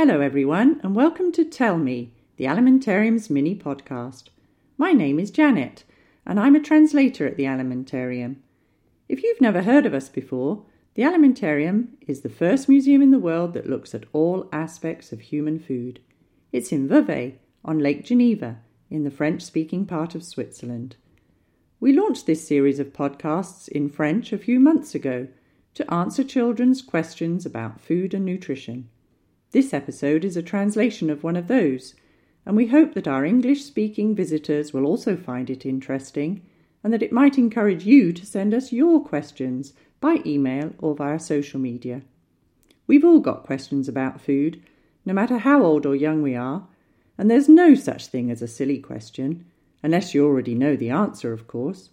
Hello, everyone, and welcome to Tell Me, the Alimentarium's mini podcast. My name is Janet, and I'm a translator at the Alimentarium. If you've never heard of us before, the Alimentarium is the first museum in the world that looks at all aspects of human food. It's in Vevey, on Lake Geneva, in the French speaking part of Switzerland. We launched this series of podcasts in French a few months ago to answer children's questions about food and nutrition. This episode is a translation of one of those, and we hope that our English speaking visitors will also find it interesting and that it might encourage you to send us your questions by email or via social media. We've all got questions about food, no matter how old or young we are, and there's no such thing as a silly question, unless you already know the answer, of course.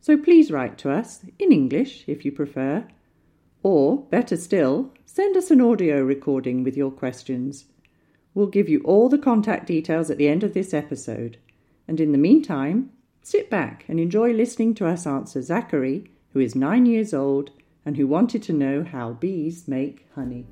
So please write to us, in English if you prefer, or, better still, send us an audio recording with your questions. We'll give you all the contact details at the end of this episode. And in the meantime, sit back and enjoy listening to us answer Zachary, who is nine years old and who wanted to know how bees make honey.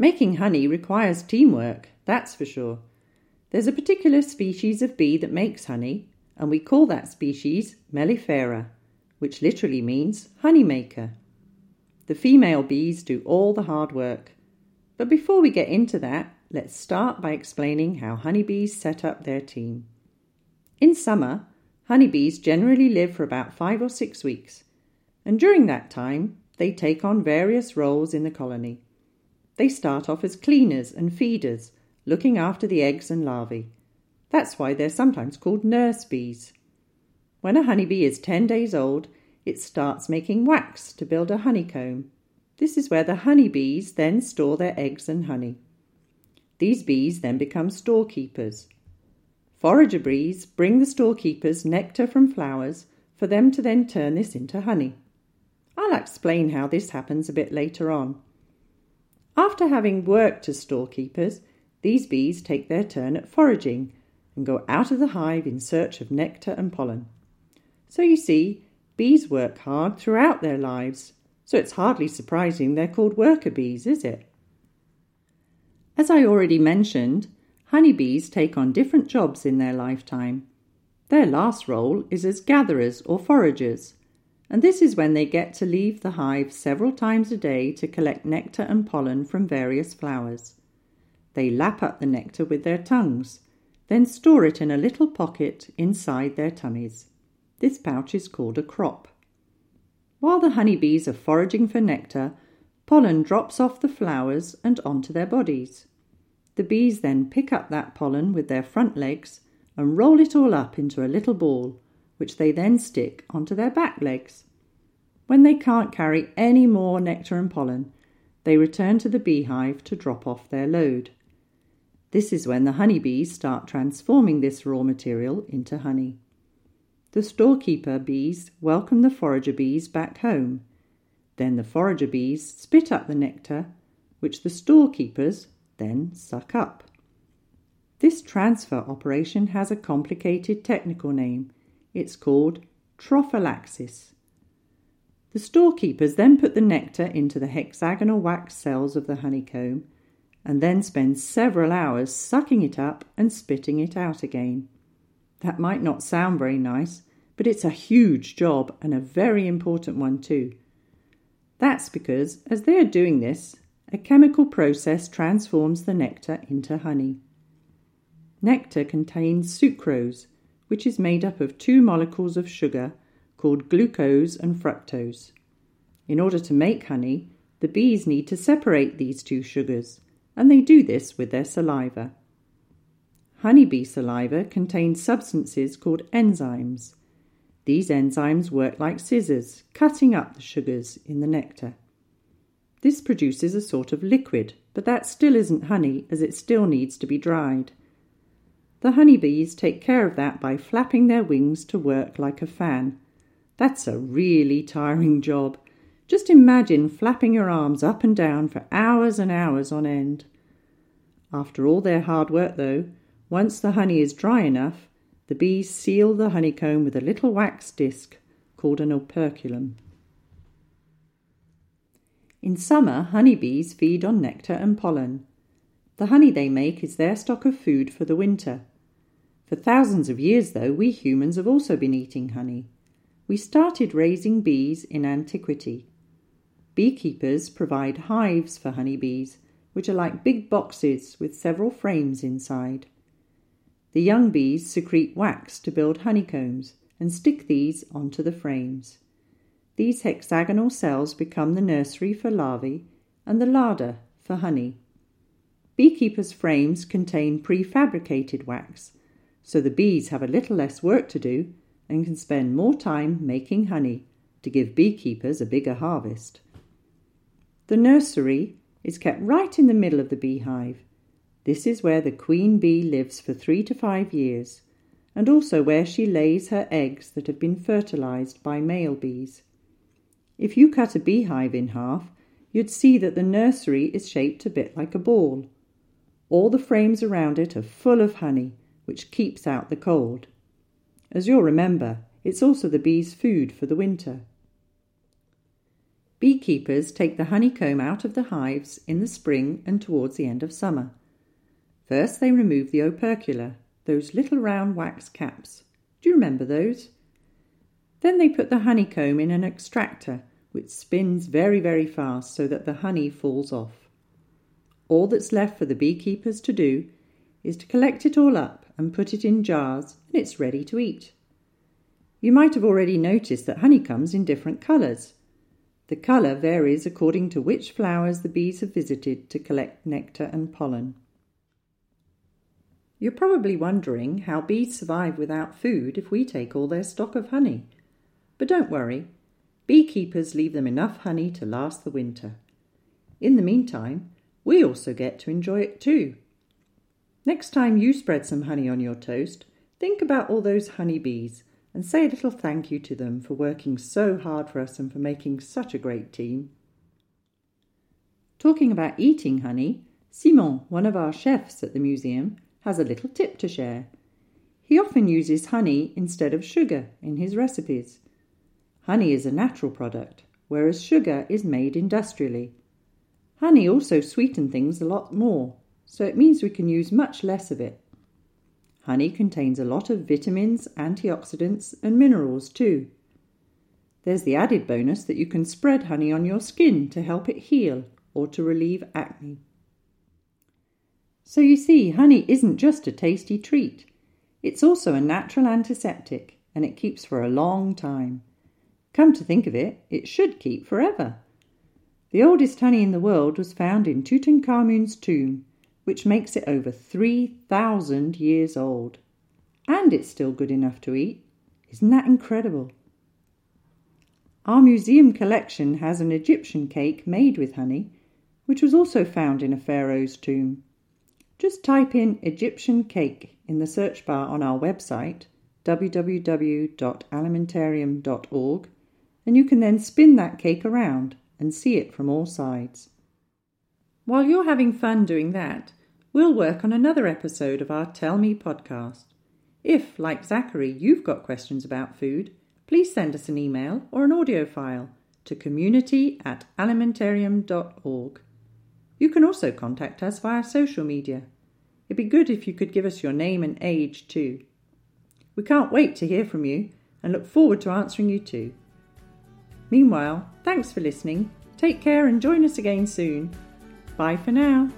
Making honey requires teamwork, that's for sure. There's a particular species of bee that makes honey, and we call that species Mellifera, which literally means honey maker. The female bees do all the hard work. But before we get into that, let's start by explaining how honeybees set up their team. In summer, honeybees generally live for about five or six weeks, and during that time, they take on various roles in the colony. They start off as cleaners and feeders, looking after the eggs and larvae. That's why they're sometimes called nurse bees. When a honeybee is 10 days old, it starts making wax to build a honeycomb. This is where the honeybees then store their eggs and honey. These bees then become storekeepers. Forager bees bring the storekeepers nectar from flowers for them to then turn this into honey. I'll explain how this happens a bit later on. After having worked as storekeepers, these bees take their turn at foraging and go out of the hive in search of nectar and pollen. So you see, bees work hard throughout their lives, so it's hardly surprising they're called worker bees, is it? As I already mentioned, honeybees take on different jobs in their lifetime. Their last role is as gatherers or foragers, and this is when they get to leave the hive several times a day to collect nectar and pollen from various flowers. They lap up the nectar with their tongues, then store it in a little pocket inside their tummies. This pouch is called a crop. While the honeybees are foraging for nectar, pollen drops off the flowers and onto their bodies. The bees then pick up that pollen with their front legs and roll it all up into a little ball which they then stick onto their back legs. When they can't carry any more nectar and pollen, they return to the beehive to drop off their load. This is when the honeybees start transforming this raw material into honey. The storekeeper bees welcome the forager bees back home. Then the forager bees spit up the nectar, which the storekeepers then suck up. This transfer operation has a complicated technical name it's called trophallaxis. The storekeepers then put the nectar into the hexagonal wax cells of the honeycomb and then spend several hours sucking it up and spitting it out again. That might not sound very nice, but it's a huge job and a very important one too. That's because, as they are doing this, a chemical process transforms the nectar into honey. Nectar contains sucrose, which is made up of two molecules of sugar called glucose and fructose. In order to make honey, the bees need to separate these two sugars, and they do this with their saliva. Honeybee saliva contains substances called enzymes. These enzymes work like scissors, cutting up the sugars in the nectar. This produces a sort of liquid, but that still isn't honey as it still needs to be dried. The honeybees take care of that by flapping their wings to work like a fan. That's a really tiring job. Just imagine flapping your arms up and down for hours and hours on end. After all their hard work, though, once the honey is dry enough, the bees seal the honeycomb with a little wax disc called an operculum. In summer, honeybees feed on nectar and pollen. The honey they make is their stock of food for the winter. For thousands of years, though, we humans have also been eating honey. We started raising bees in antiquity. Beekeepers provide hives for honeybees, which are like big boxes with several frames inside. The young bees secrete wax to build honeycombs and stick these onto the frames. These hexagonal cells become the nursery for larvae and the larder for honey. Beekeepers' frames contain prefabricated wax, so the bees have a little less work to do and can spend more time making honey to give beekeepers a bigger harvest. The nursery is kept right in the middle of the beehive. This is where the queen bee lives for three to five years, and also where she lays her eggs that have been fertilized by male bees. If you cut a beehive in half, you'd see that the nursery is shaped a bit like a ball. All the frames around it are full of honey, which keeps out the cold. As you'll remember, it's also the bees' food for the winter. Beekeepers take the honeycomb out of the hives in the spring and towards the end of summer. First, they remove the opercula, those little round wax caps. Do you remember those? Then they put the honeycomb in an extractor, which spins very, very fast so that the honey falls off. All that's left for the beekeepers to do is to collect it all up and put it in jars, and it's ready to eat. You might have already noticed that honey comes in different colours. The colour varies according to which flowers the bees have visited to collect nectar and pollen. You're probably wondering how bees survive without food if we take all their stock of honey. But don't worry, beekeepers leave them enough honey to last the winter. In the meantime, we also get to enjoy it too. Next time you spread some honey on your toast, think about all those honey bees and say a little thank you to them for working so hard for us and for making such a great team. Talking about eating honey, Simon, one of our chefs at the museum, has a little tip to share. He often uses honey instead of sugar in his recipes. Honey is a natural product, whereas sugar is made industrially. Honey also sweetens things a lot more, so it means we can use much less of it. Honey contains a lot of vitamins, antioxidants, and minerals too. There's the added bonus that you can spread honey on your skin to help it heal or to relieve acne. So you see, honey isn't just a tasty treat. It's also a natural antiseptic and it keeps for a long time. Come to think of it, it should keep forever. The oldest honey in the world was found in Tutankhamun's tomb which makes it over 3,000 years old. And it's still good enough to eat. Isn't that incredible? Our museum collection has an Egyptian cake made with honey, which was also found in a pharaoh's tomb. Just type in Egyptian cake in the search bar on our website, www.alimentarium.org, and you can then spin that cake around and see it from all sides. While you're having fun doing that, we'll work on another episode of our Tell Me podcast. If, like Zachary, you've got questions about food, please send us an email or an audio file to community at alimentarium.org. You can also contact us via social media. It'd be good if you could give us your name and age too. We can't wait to hear from you and look forward to answering you too. Meanwhile, thanks for listening. Take care and join us again soon. Bye for now.